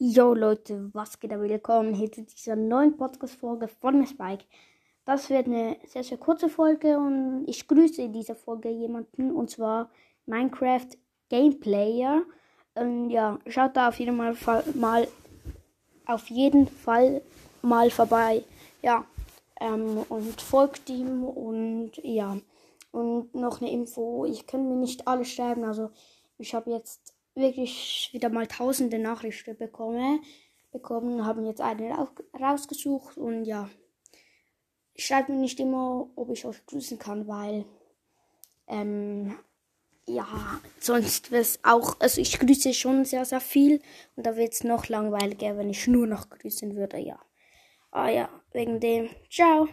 Yo Leute, was geht da? Willkommen hier zu dieser neuen Podcast-Folge von Spike. Das wird eine sehr, sehr kurze Folge und ich grüße in dieser Folge jemanden und zwar Minecraft Gameplayer. Und ja, schaut da auf jeden Fall mal auf jeden Fall mal vorbei. Ja, ähm, und folgt ihm und ja. Und noch eine Info, ich kann mir nicht alle schreiben, also ich habe jetzt wirklich wieder mal tausende Nachrichten bekomme, bekommen, haben jetzt eine rausgesucht und ja, schreibt mir nicht immer, ob ich euch grüßen kann, weil ähm, ja, sonst wäre es auch, also ich grüße schon sehr, sehr viel und da wird es noch langweiliger, wenn ich nur noch grüßen würde, ja. Ah ja, wegen dem. Ciao.